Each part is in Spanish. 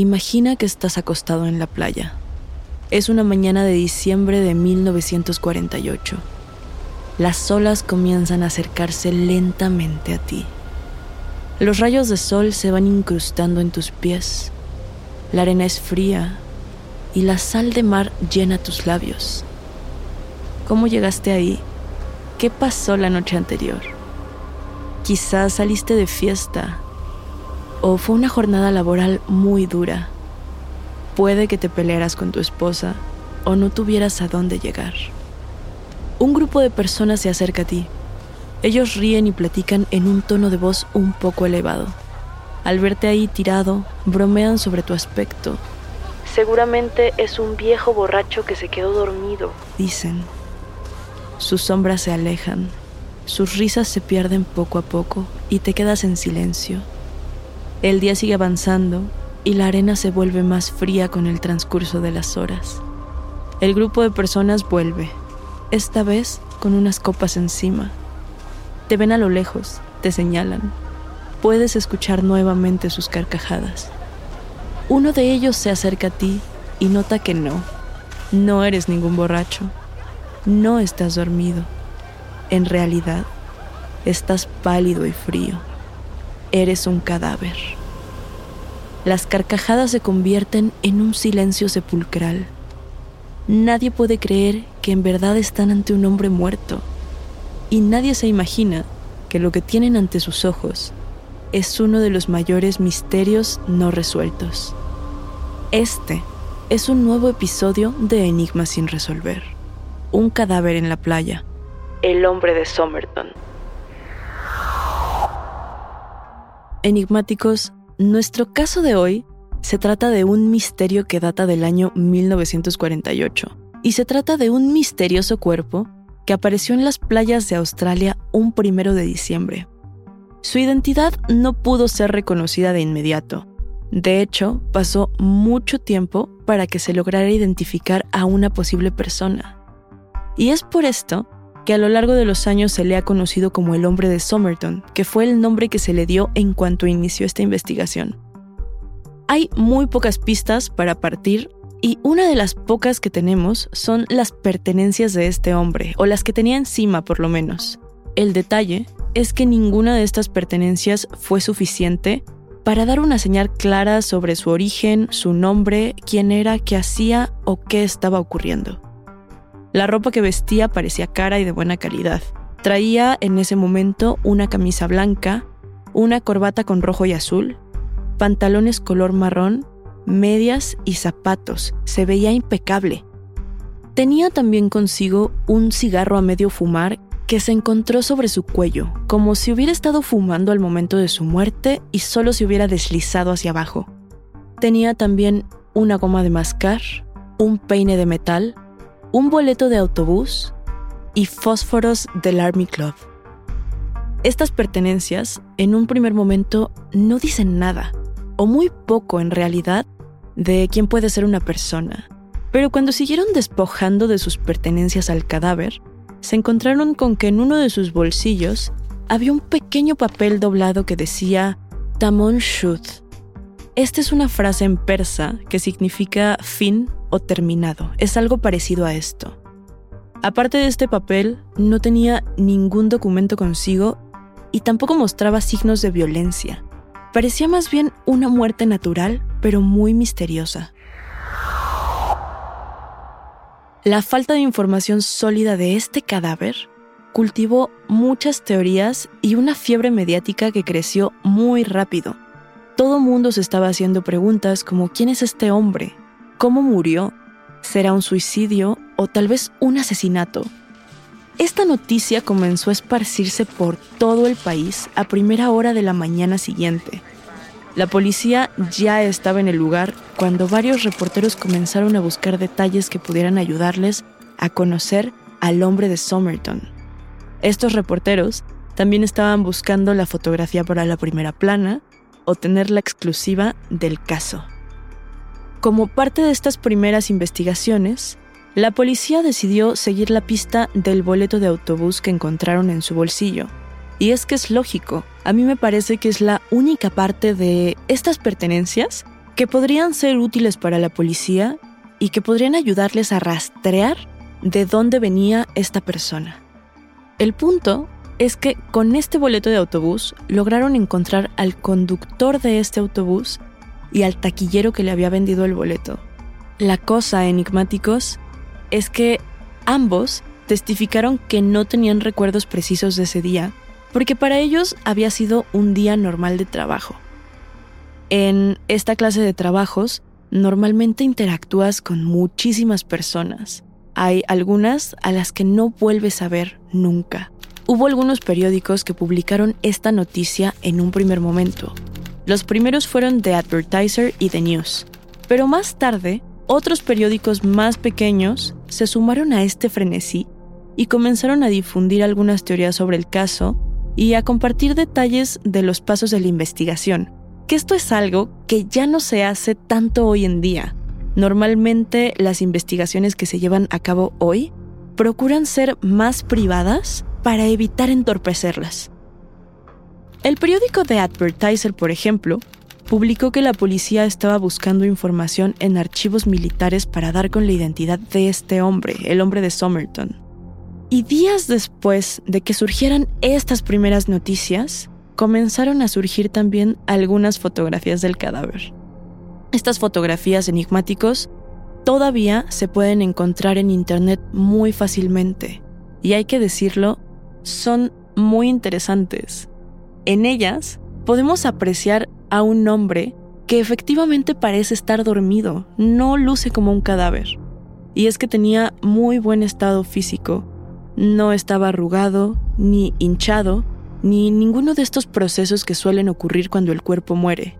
Imagina que estás acostado en la playa. Es una mañana de diciembre de 1948. Las olas comienzan a acercarse lentamente a ti. Los rayos de sol se van incrustando en tus pies. La arena es fría y la sal de mar llena tus labios. ¿Cómo llegaste ahí? ¿Qué pasó la noche anterior? Quizás saliste de fiesta o fue una jornada laboral muy dura. Puede que te pelearas con tu esposa o no tuvieras a dónde llegar. Un grupo de personas se acerca a ti. Ellos ríen y platican en un tono de voz un poco elevado. Al verte ahí tirado, bromean sobre tu aspecto. Seguramente es un viejo borracho que se quedó dormido, dicen. Sus sombras se alejan, sus risas se pierden poco a poco y te quedas en silencio el día sigue avanzando y la arena se vuelve más fría con el transcurso de las horas. El grupo de personas vuelve, esta vez con unas copas encima. Te ven a lo lejos, te señalan. Puedes escuchar nuevamente sus carcajadas. Uno de ellos se acerca a ti y nota que no, no eres ningún borracho, no estás dormido. En realidad, estás pálido y frío eres un cadáver. Las carcajadas se convierten en un silencio sepulcral. Nadie puede creer que en verdad están ante un hombre muerto. Y nadie se imagina que lo que tienen ante sus ojos es uno de los mayores misterios no resueltos. Este es un nuevo episodio de Enigmas sin resolver. Un cadáver en la playa. El hombre de Somerton. Enigmáticos, nuestro caso de hoy se trata de un misterio que data del año 1948 y se trata de un misterioso cuerpo que apareció en las playas de Australia un primero de diciembre. Su identidad no pudo ser reconocida de inmediato. De hecho, pasó mucho tiempo para que se lograra identificar a una posible persona. Y es por esto que a lo largo de los años se le ha conocido como el hombre de Somerton, que fue el nombre que se le dio en cuanto inició esta investigación. Hay muy pocas pistas para partir y una de las pocas que tenemos son las pertenencias de este hombre, o las que tenía encima por lo menos. El detalle es que ninguna de estas pertenencias fue suficiente para dar una señal clara sobre su origen, su nombre, quién era, qué hacía o qué estaba ocurriendo. La ropa que vestía parecía cara y de buena calidad. Traía en ese momento una camisa blanca, una corbata con rojo y azul, pantalones color marrón, medias y zapatos. Se veía impecable. Tenía también consigo un cigarro a medio fumar que se encontró sobre su cuello, como si hubiera estado fumando al momento de su muerte y solo se hubiera deslizado hacia abajo. Tenía también una goma de mascar, un peine de metal, un boleto de autobús y fósforos del Army Club. Estas pertenencias, en un primer momento, no dicen nada, o muy poco en realidad, de quién puede ser una persona. Pero cuando siguieron despojando de sus pertenencias al cadáver, se encontraron con que en uno de sus bolsillos había un pequeño papel doblado que decía Tamon Shud. Esta es una frase en persa que significa fin o terminado. Es algo parecido a esto. Aparte de este papel, no tenía ningún documento consigo y tampoco mostraba signos de violencia. Parecía más bien una muerte natural, pero muy misteriosa. La falta de información sólida de este cadáver cultivó muchas teorías y una fiebre mediática que creció muy rápido. Todo mundo se estaba haciendo preguntas como ¿quién es este hombre? Cómo murió. ¿Será un suicidio o tal vez un asesinato? Esta noticia comenzó a esparcirse por todo el país a primera hora de la mañana siguiente. La policía ya estaba en el lugar cuando varios reporteros comenzaron a buscar detalles que pudieran ayudarles a conocer al hombre de Somerton. Estos reporteros también estaban buscando la fotografía para la primera plana o tener la exclusiva del caso. Como parte de estas primeras investigaciones, la policía decidió seguir la pista del boleto de autobús que encontraron en su bolsillo. Y es que es lógico, a mí me parece que es la única parte de estas pertenencias que podrían ser útiles para la policía y que podrían ayudarles a rastrear de dónde venía esta persona. El punto es que con este boleto de autobús lograron encontrar al conductor de este autobús y al taquillero que le había vendido el boleto. La cosa, enigmáticos, es que ambos testificaron que no tenían recuerdos precisos de ese día, porque para ellos había sido un día normal de trabajo. En esta clase de trabajos, normalmente interactúas con muchísimas personas. Hay algunas a las que no vuelves a ver nunca. Hubo algunos periódicos que publicaron esta noticia en un primer momento. Los primeros fueron The Advertiser y The News. Pero más tarde, otros periódicos más pequeños se sumaron a este frenesí y comenzaron a difundir algunas teorías sobre el caso y a compartir detalles de los pasos de la investigación, que esto es algo que ya no se hace tanto hoy en día. Normalmente las investigaciones que se llevan a cabo hoy procuran ser más privadas para evitar entorpecerlas. El periódico The Advertiser, por ejemplo, publicó que la policía estaba buscando información en archivos militares para dar con la identidad de este hombre, el hombre de Somerton. Y días después de que surgieran estas primeras noticias, comenzaron a surgir también algunas fotografías del cadáver. Estas fotografías enigmáticos todavía se pueden encontrar en Internet muy fácilmente. Y hay que decirlo, son muy interesantes. En ellas podemos apreciar a un hombre que efectivamente parece estar dormido, no luce como un cadáver. Y es que tenía muy buen estado físico, no estaba arrugado, ni hinchado, ni ninguno de estos procesos que suelen ocurrir cuando el cuerpo muere.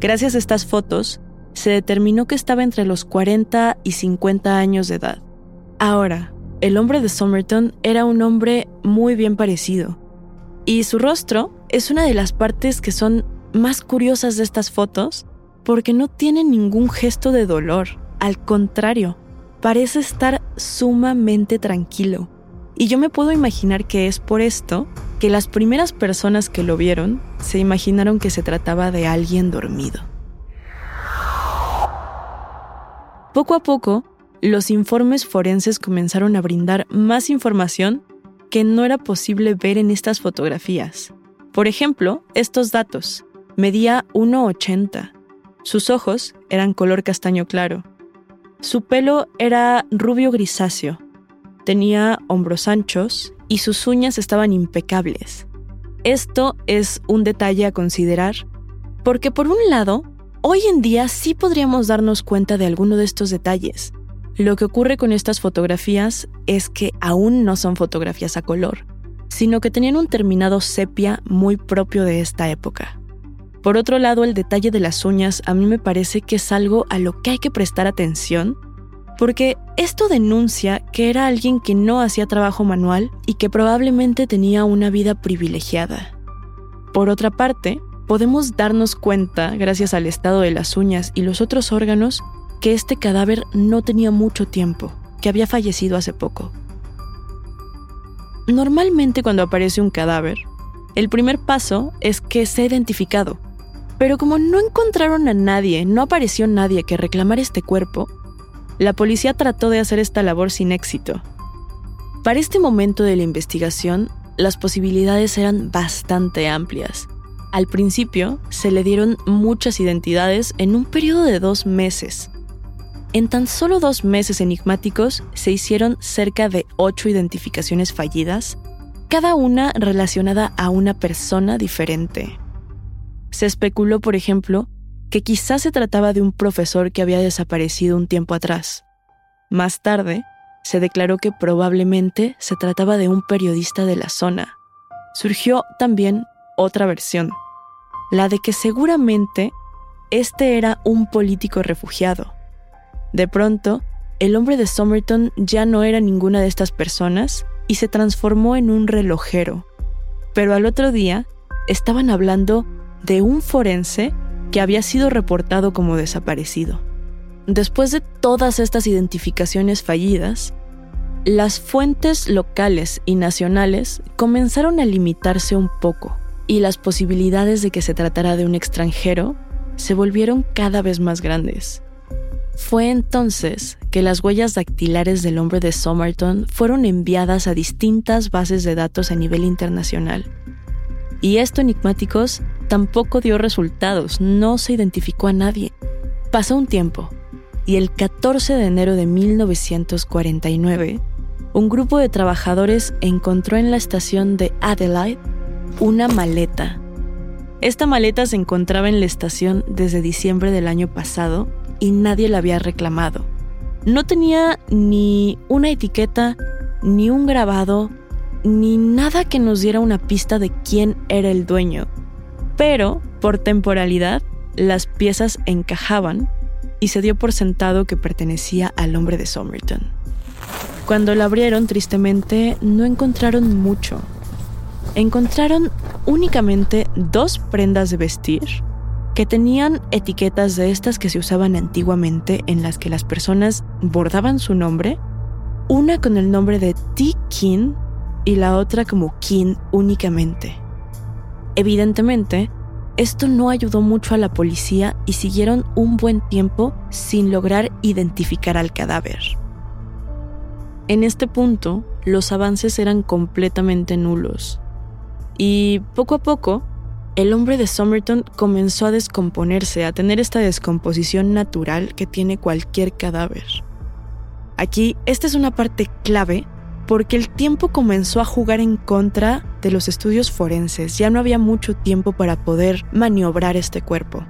Gracias a estas fotos, se determinó que estaba entre los 40 y 50 años de edad. Ahora, el hombre de Somerton era un hombre muy bien parecido, y su rostro es una de las partes que son más curiosas de estas fotos porque no tiene ningún gesto de dolor, al contrario, parece estar sumamente tranquilo. Y yo me puedo imaginar que es por esto que las primeras personas que lo vieron se imaginaron que se trataba de alguien dormido. Poco a poco, los informes forenses comenzaron a brindar más información que no era posible ver en estas fotografías. Por ejemplo, estos datos. Medía 1,80. Sus ojos eran color castaño claro. Su pelo era rubio grisáceo. Tenía hombros anchos y sus uñas estaban impecables. Esto es un detalle a considerar porque por un lado, hoy en día sí podríamos darnos cuenta de alguno de estos detalles. Lo que ocurre con estas fotografías es que aún no son fotografías a color, sino que tenían un terminado sepia muy propio de esta época. Por otro lado, el detalle de las uñas a mí me parece que es algo a lo que hay que prestar atención porque esto denuncia que era alguien que no hacía trabajo manual y que probablemente tenía una vida privilegiada. Por otra parte, podemos darnos cuenta, gracias al estado de las uñas y los otros órganos, que este cadáver no tenía mucho tiempo, que había fallecido hace poco. Normalmente cuando aparece un cadáver, el primer paso es que sea identificado. Pero como no encontraron a nadie, no apareció nadie que reclamara este cuerpo, la policía trató de hacer esta labor sin éxito. Para este momento de la investigación, las posibilidades eran bastante amplias. Al principio, se le dieron muchas identidades en un periodo de dos meses. En tan solo dos meses enigmáticos se hicieron cerca de ocho identificaciones fallidas, cada una relacionada a una persona diferente. Se especuló, por ejemplo, que quizás se trataba de un profesor que había desaparecido un tiempo atrás. Más tarde, se declaró que probablemente se trataba de un periodista de la zona. Surgió también otra versión, la de que seguramente este era un político refugiado. De pronto, el hombre de Somerton ya no era ninguna de estas personas y se transformó en un relojero. Pero al otro día estaban hablando de un forense que había sido reportado como desaparecido. Después de todas estas identificaciones fallidas, las fuentes locales y nacionales comenzaron a limitarse un poco y las posibilidades de que se tratara de un extranjero se volvieron cada vez más grandes. Fue entonces que las huellas dactilares del hombre de Somerton fueron enviadas a distintas bases de datos a nivel internacional. Y esto, enigmáticos, tampoco dio resultados, no se identificó a nadie. Pasó un tiempo, y el 14 de enero de 1949, un grupo de trabajadores encontró en la estación de Adelaide una maleta. Esta maleta se encontraba en la estación desde diciembre del año pasado y nadie la había reclamado. No tenía ni una etiqueta, ni un grabado, ni nada que nos diera una pista de quién era el dueño. Pero, por temporalidad, las piezas encajaban y se dio por sentado que pertenecía al hombre de Somerton. Cuando la abrieron, tristemente, no encontraron mucho. Encontraron únicamente dos prendas de vestir que tenían etiquetas de estas que se usaban antiguamente en las que las personas bordaban su nombre, una con el nombre de T. King y la otra como King únicamente. Evidentemente, esto no ayudó mucho a la policía y siguieron un buen tiempo sin lograr identificar al cadáver. En este punto, los avances eran completamente nulos. Y poco a poco, el hombre de Somerton comenzó a descomponerse, a tener esta descomposición natural que tiene cualquier cadáver. Aquí, esta es una parte clave porque el tiempo comenzó a jugar en contra de los estudios forenses, ya no había mucho tiempo para poder maniobrar este cuerpo.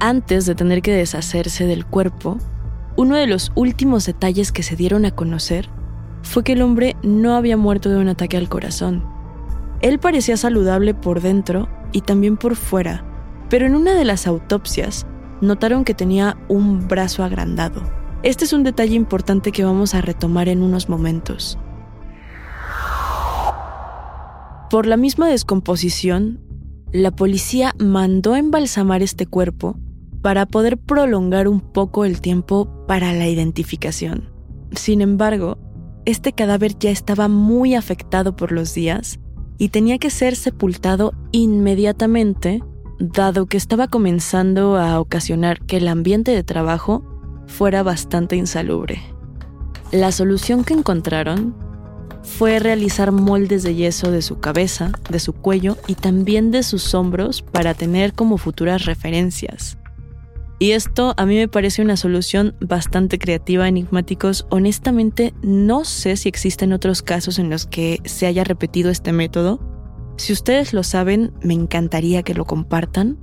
Antes de tener que deshacerse del cuerpo, uno de los últimos detalles que se dieron a conocer fue que el hombre no había muerto de un ataque al corazón. Él parecía saludable por dentro y también por fuera, pero en una de las autopsias notaron que tenía un brazo agrandado. Este es un detalle importante que vamos a retomar en unos momentos. Por la misma descomposición, la policía mandó embalsamar este cuerpo para poder prolongar un poco el tiempo para la identificación. Sin embargo, este cadáver ya estaba muy afectado por los días y tenía que ser sepultado inmediatamente, dado que estaba comenzando a ocasionar que el ambiente de trabajo fuera bastante insalubre. La solución que encontraron fue realizar moldes de yeso de su cabeza, de su cuello y también de sus hombros para tener como futuras referencias. Y esto a mí me parece una solución bastante creativa, enigmáticos. Honestamente, no sé si existen otros casos en los que se haya repetido este método. Si ustedes lo saben, me encantaría que lo compartan.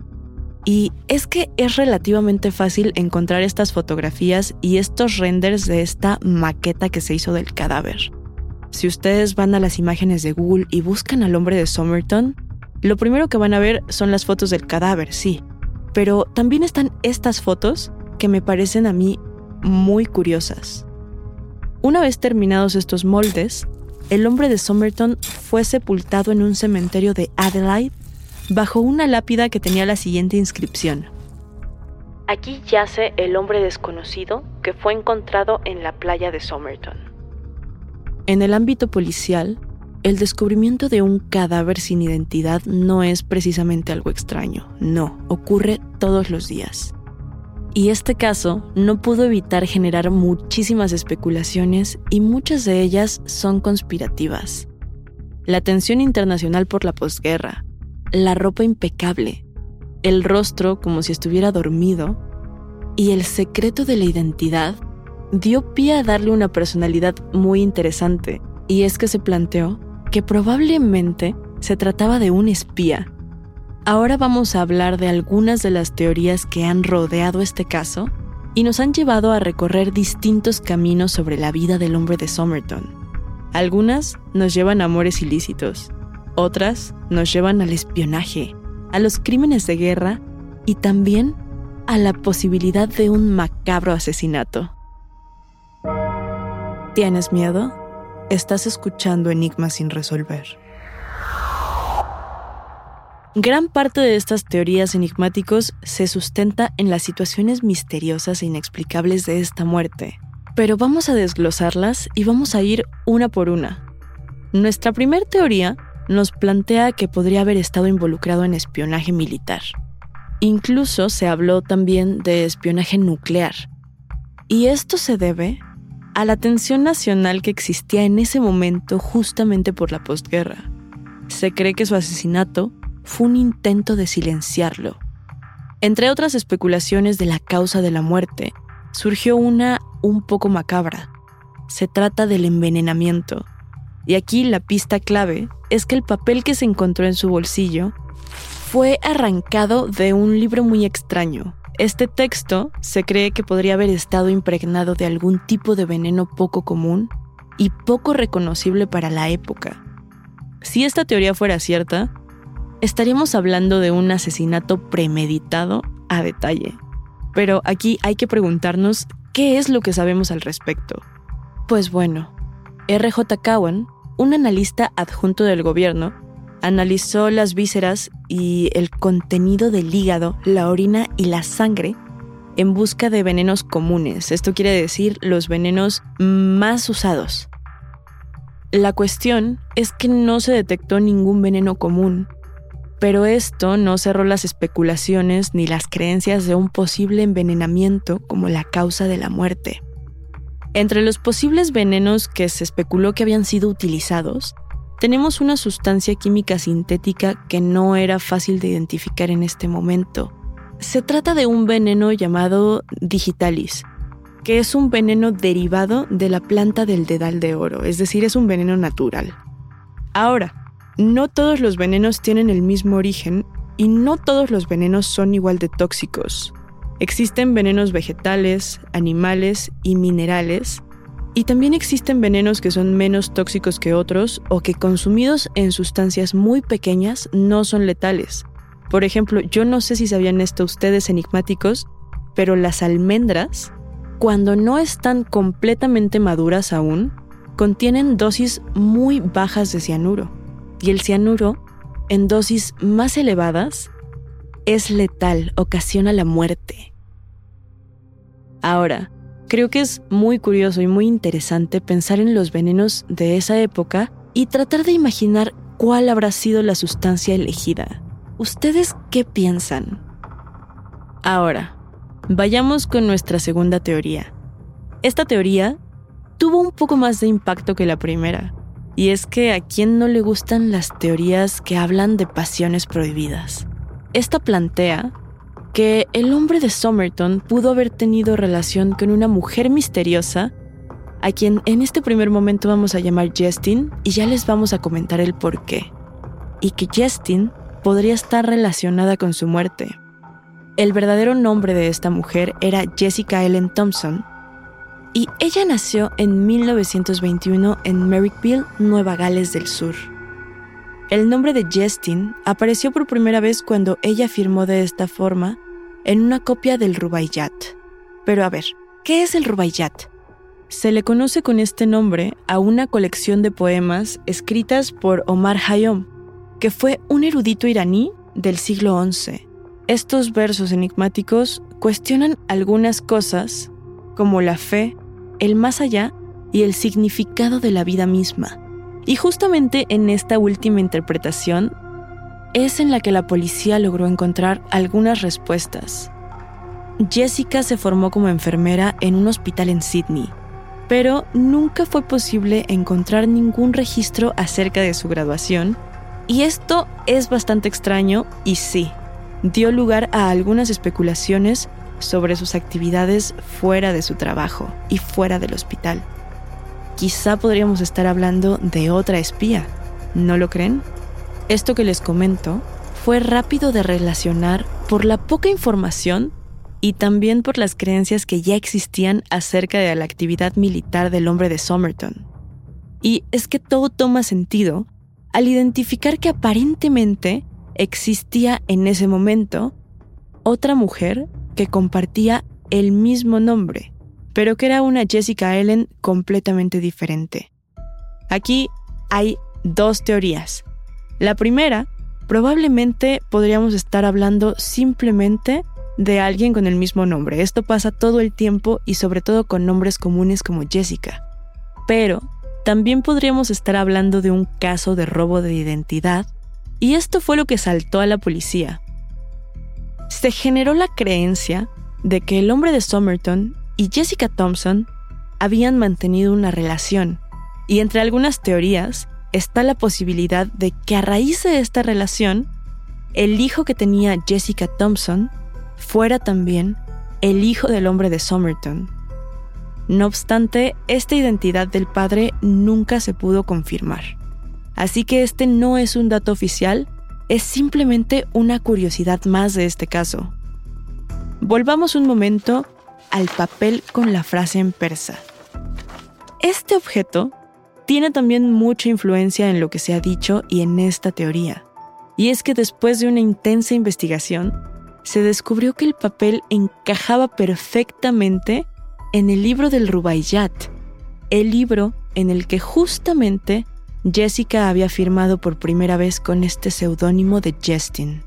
Y es que es relativamente fácil encontrar estas fotografías y estos renders de esta maqueta que se hizo del cadáver. Si ustedes van a las imágenes de Google y buscan al hombre de Somerton, lo primero que van a ver son las fotos del cadáver, sí, pero también están estas fotos que me parecen a mí muy curiosas. Una vez terminados estos moldes, el hombre de Somerton fue sepultado en un cementerio de Adelaide bajo una lápida que tenía la siguiente inscripción. Aquí yace el hombre desconocido que fue encontrado en la playa de Somerton. En el ámbito policial, el descubrimiento de un cadáver sin identidad no es precisamente algo extraño, no, ocurre todos los días. Y este caso no pudo evitar generar muchísimas especulaciones y muchas de ellas son conspirativas. La atención internacional por la posguerra, la ropa impecable, el rostro como si estuviera dormido y el secreto de la identidad dio pie a darle una personalidad muy interesante, y es que se planteó que probablemente se trataba de un espía Ahora vamos a hablar de algunas de las teorías que han rodeado este caso y nos han llevado a recorrer distintos caminos sobre la vida del hombre de Somerton. Algunas nos llevan a amores ilícitos, otras nos llevan al espionaje, a los crímenes de guerra y también a la posibilidad de un macabro asesinato. ¿Tienes miedo? Estás escuchando Enigmas sin resolver. Gran parte de estas teorías enigmáticos se sustenta en las situaciones misteriosas e inexplicables de esta muerte, pero vamos a desglosarlas y vamos a ir una por una. Nuestra primera teoría nos plantea que podría haber estado involucrado en espionaje militar. Incluso se habló también de espionaje nuclear. Y esto se debe a la tensión nacional que existía en ese momento justamente por la postguerra. Se cree que su asesinato fue un intento de silenciarlo. Entre otras especulaciones de la causa de la muerte, surgió una un poco macabra. Se trata del envenenamiento. Y aquí la pista clave es que el papel que se encontró en su bolsillo fue arrancado de un libro muy extraño. Este texto se cree que podría haber estado impregnado de algún tipo de veneno poco común y poco reconocible para la época. Si esta teoría fuera cierta, estaríamos hablando de un asesinato premeditado a detalle. Pero aquí hay que preguntarnos qué es lo que sabemos al respecto. Pues bueno, R.J. Cowan, un analista adjunto del gobierno, analizó las vísceras y el contenido del hígado, la orina y la sangre en busca de venenos comunes. Esto quiere decir los venenos más usados. La cuestión es que no se detectó ningún veneno común pero esto no cerró las especulaciones ni las creencias de un posible envenenamiento como la causa de la muerte. Entre los posibles venenos que se especuló que habían sido utilizados, tenemos una sustancia química sintética que no era fácil de identificar en este momento. Se trata de un veneno llamado digitalis, que es un veneno derivado de la planta del dedal de oro, es decir, es un veneno natural. Ahora, no todos los venenos tienen el mismo origen y no todos los venenos son igual de tóxicos. Existen venenos vegetales, animales y minerales, y también existen venenos que son menos tóxicos que otros o que consumidos en sustancias muy pequeñas no son letales. Por ejemplo, yo no sé si sabían esto ustedes enigmáticos, pero las almendras, cuando no están completamente maduras aún, contienen dosis muy bajas de cianuro y el cianuro, en dosis más elevadas, es letal, ocasiona la muerte. Ahora, creo que es muy curioso y muy interesante pensar en los venenos de esa época y tratar de imaginar cuál habrá sido la sustancia elegida. ¿Ustedes qué piensan? Ahora, vayamos con nuestra segunda teoría. Esta teoría tuvo un poco más de impacto que la primera, y es que a quién no le gustan las teorías que hablan de pasiones prohibidas. Esta plantea que el hombre de Somerton pudo haber tenido relación con una mujer misteriosa, a quien en este primer momento vamos a llamar Justin y ya les vamos a comentar el por qué. Y que Justin podría estar relacionada con su muerte. El verdadero nombre de esta mujer era Jessica Ellen Thompson, y ella nació en 1921 en Merrickville, Nueva Gales del Sur. El nombre de Justin apareció por primera vez cuando ella firmó de esta forma en una copia del Rubaiyat. Pero a ver, ¿qué es el Rubaiyat? Se le conoce con este nombre a una colección de poemas escritas por Omar Hayom, que fue un erudito iraní del siglo XI. Estos versos enigmáticos cuestionan algunas cosas como la fe, el más allá y el significado de la vida misma. Y justamente en esta última interpretación es en la que la policía logró encontrar algunas respuestas. Jessica se formó como enfermera en un hospital en Sydney, pero nunca fue posible encontrar ningún registro acerca de su graduación, y esto es bastante extraño y sí, dio lugar a algunas especulaciones sobre sus actividades fuera de su trabajo y fuera del hospital. Quizá podríamos estar hablando de otra espía, ¿no lo creen? Esto que les comento fue rápido de relacionar por la poca información y también por las creencias que ya existían acerca de la actividad militar del hombre de Somerton. Y es que todo toma sentido al identificar que aparentemente existía en ese momento otra mujer que compartía el mismo nombre, pero que era una Jessica Ellen completamente diferente. Aquí hay dos teorías. La primera, probablemente podríamos estar hablando simplemente de alguien con el mismo nombre. Esto pasa todo el tiempo y sobre todo con nombres comunes como Jessica. Pero también podríamos estar hablando de un caso de robo de identidad y esto fue lo que saltó a la policía. Se generó la creencia de que el hombre de Somerton y Jessica Thompson habían mantenido una relación, y entre algunas teorías está la posibilidad de que a raíz de esta relación, el hijo que tenía Jessica Thompson fuera también el hijo del hombre de Somerton. No obstante, esta identidad del padre nunca se pudo confirmar. Así que este no es un dato oficial, es simplemente una curiosidad más de este caso. Volvamos un momento al papel con la frase en persa. Este objeto tiene también mucha influencia en lo que se ha dicho y en esta teoría. Y es que después de una intensa investigación, se descubrió que el papel encajaba perfectamente en el libro del Rubaiyat, el libro en el que justamente Jessica había firmado por primera vez con este seudónimo de Justin.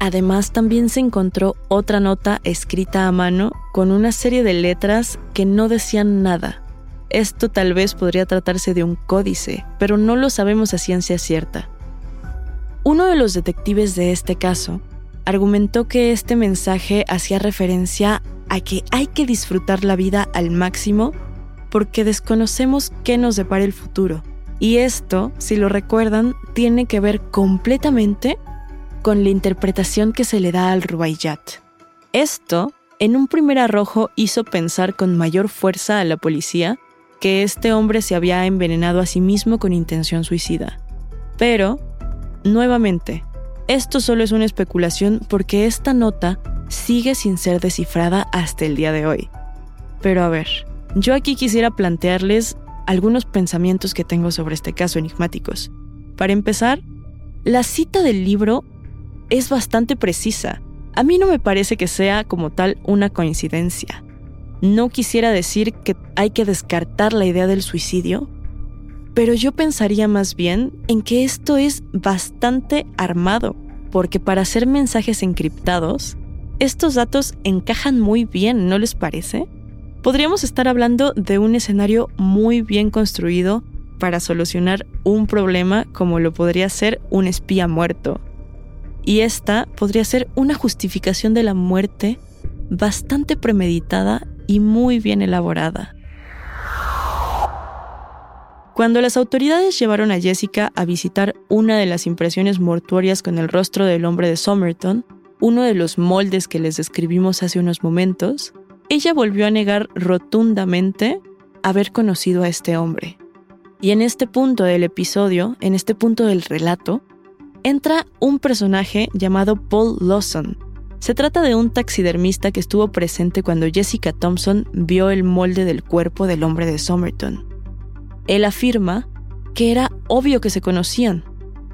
Además, también se encontró otra nota escrita a mano con una serie de letras que no decían nada. Esto tal vez podría tratarse de un códice, pero no lo sabemos a ciencia cierta. Uno de los detectives de este caso argumentó que este mensaje hacía referencia a que hay que disfrutar la vida al máximo porque desconocemos qué nos depara el futuro. Y esto, si lo recuerdan, tiene que ver completamente con la interpretación que se le da al Rubaiyat. Esto, en un primer arrojo, hizo pensar con mayor fuerza a la policía que este hombre se había envenenado a sí mismo con intención suicida. Pero, nuevamente, esto solo es una especulación porque esta nota sigue sin ser descifrada hasta el día de hoy. Pero a ver, yo aquí quisiera plantearles algunos pensamientos que tengo sobre este caso enigmáticos. Para empezar, la cita del libro es bastante precisa. A mí no me parece que sea como tal una coincidencia. No quisiera decir que hay que descartar la idea del suicidio, pero yo pensaría más bien en que esto es bastante armado, porque para hacer mensajes encriptados, estos datos encajan muy bien, ¿no les parece? Podríamos estar hablando de un escenario muy bien construido para solucionar un problema como lo podría ser un espía muerto. Y esta podría ser una justificación de la muerte bastante premeditada y muy bien elaborada. Cuando las autoridades llevaron a Jessica a visitar una de las impresiones mortuorias con el rostro del hombre de Somerton, uno de los moldes que les describimos hace unos momentos, ella volvió a negar rotundamente haber conocido a este hombre. Y en este punto del episodio, en este punto del relato, entra un personaje llamado Paul Lawson. Se trata de un taxidermista que estuvo presente cuando Jessica Thompson vio el molde del cuerpo del hombre de Somerton. Él afirma que era obvio que se conocían,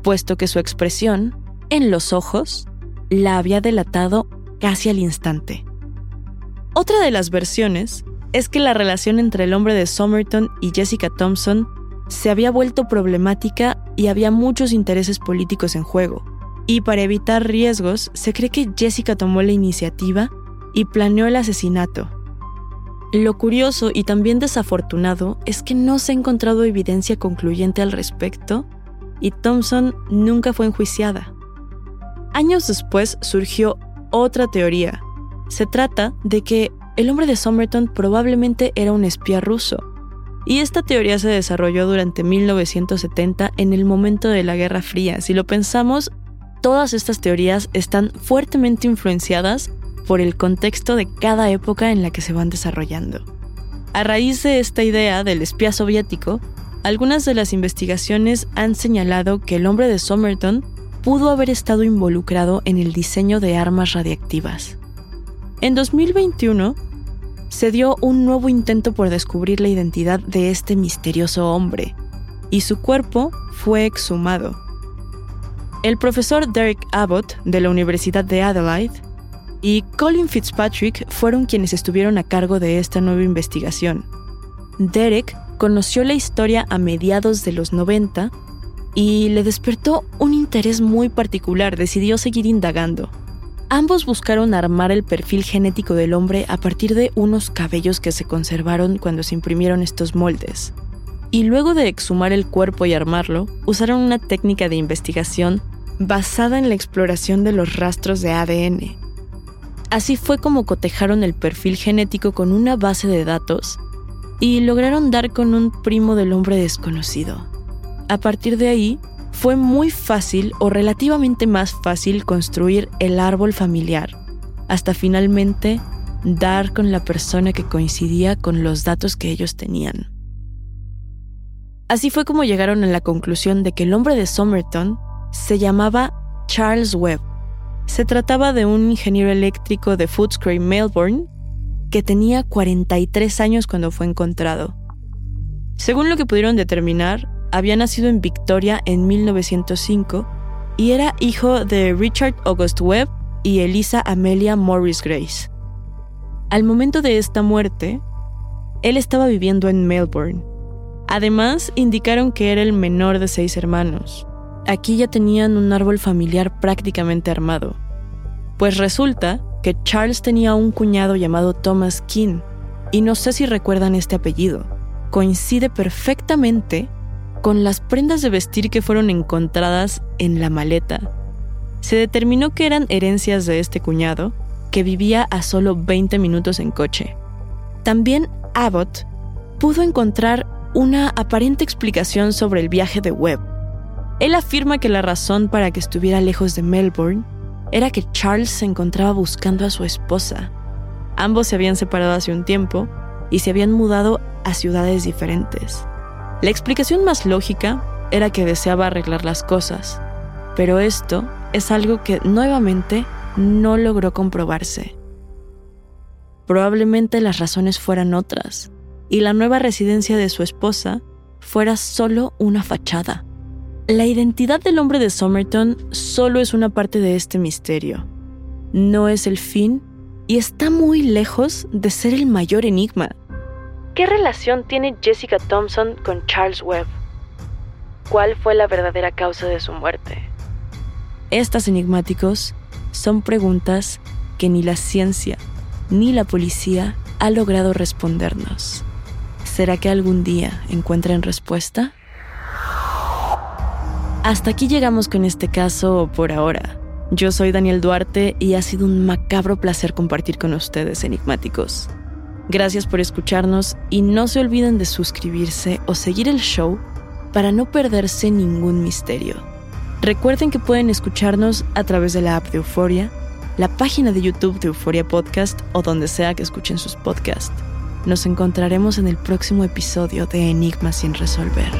puesto que su expresión, en los ojos, la había delatado casi al instante. Otra de las versiones es que la relación entre el hombre de Somerton y Jessica Thompson se había vuelto problemática y había muchos intereses políticos en juego. Y para evitar riesgos, se cree que Jessica tomó la iniciativa y planeó el asesinato, lo curioso y también desafortunado es que no se ha encontrado evidencia concluyente al respecto y Thompson nunca fue enjuiciada. Años después surgió otra teoría. Se trata de que el hombre de Somerton probablemente era un espía ruso. Y esta teoría se desarrolló durante 1970 en el momento de la Guerra Fría. Si lo pensamos, todas estas teorías están fuertemente influenciadas por el contexto de cada época en la que se van desarrollando. A raíz de esta idea del espía soviético, algunas de las investigaciones han señalado que el hombre de Somerton pudo haber estado involucrado en el diseño de armas radiactivas. En 2021, se dio un nuevo intento por descubrir la identidad de este misterioso hombre, y su cuerpo fue exhumado. El profesor Derek Abbott de la Universidad de Adelaide y Colin Fitzpatrick fueron quienes estuvieron a cargo de esta nueva investigación. Derek conoció la historia a mediados de los 90 y le despertó un interés muy particular, decidió seguir indagando. Ambos buscaron armar el perfil genético del hombre a partir de unos cabellos que se conservaron cuando se imprimieron estos moldes. Y luego de exhumar el cuerpo y armarlo, usaron una técnica de investigación basada en la exploración de los rastros de ADN. Así fue como cotejaron el perfil genético con una base de datos y lograron dar con un primo del hombre desconocido. A partir de ahí, fue muy fácil o relativamente más fácil construir el árbol familiar, hasta finalmente dar con la persona que coincidía con los datos que ellos tenían. Así fue como llegaron a la conclusión de que el hombre de Somerton se llamaba Charles Webb. Se trataba de un ingeniero eléctrico de Footscray, Melbourne, que tenía 43 años cuando fue encontrado. Según lo que pudieron determinar, había nacido en Victoria en 1905 y era hijo de Richard August Webb y Elisa Amelia Morris Grace. Al momento de esta muerte, él estaba viviendo en Melbourne. Además, indicaron que era el menor de seis hermanos. Aquí ya tenían un árbol familiar prácticamente armado. Pues resulta que Charles tenía un cuñado llamado Thomas King, y no sé si recuerdan este apellido. Coincide perfectamente con las prendas de vestir que fueron encontradas en la maleta. Se determinó que eran herencias de este cuñado, que vivía a solo 20 minutos en coche. También Abbott pudo encontrar una aparente explicación sobre el viaje de Webb. Él afirma que la razón para que estuviera lejos de Melbourne era que Charles se encontraba buscando a su esposa. Ambos se habían separado hace un tiempo y se habían mudado a ciudades diferentes. La explicación más lógica era que deseaba arreglar las cosas, pero esto es algo que nuevamente no logró comprobarse. Probablemente las razones fueran otras, y la nueva residencia de su esposa fuera solo una fachada. La identidad del hombre de Somerton solo es una parte de este misterio. No es el fin y está muy lejos de ser el mayor enigma. ¿Qué relación tiene Jessica Thompson con Charles Webb? ¿Cuál fue la verdadera causa de su muerte? Estas enigmáticos son preguntas que ni la ciencia ni la policía ha logrado respondernos. ¿Será que algún día encuentren respuesta? Hasta aquí llegamos con este caso por ahora. Yo soy Daniel Duarte y ha sido un macabro placer compartir con ustedes enigmáticos. Gracias por escucharnos y no se olviden de suscribirse o seguir el show para no perderse ningún misterio. Recuerden que pueden escucharnos a través de la app de Euforia, la página de YouTube de Euforia Podcast o donde sea que escuchen sus podcasts. Nos encontraremos en el próximo episodio de Enigmas sin resolver.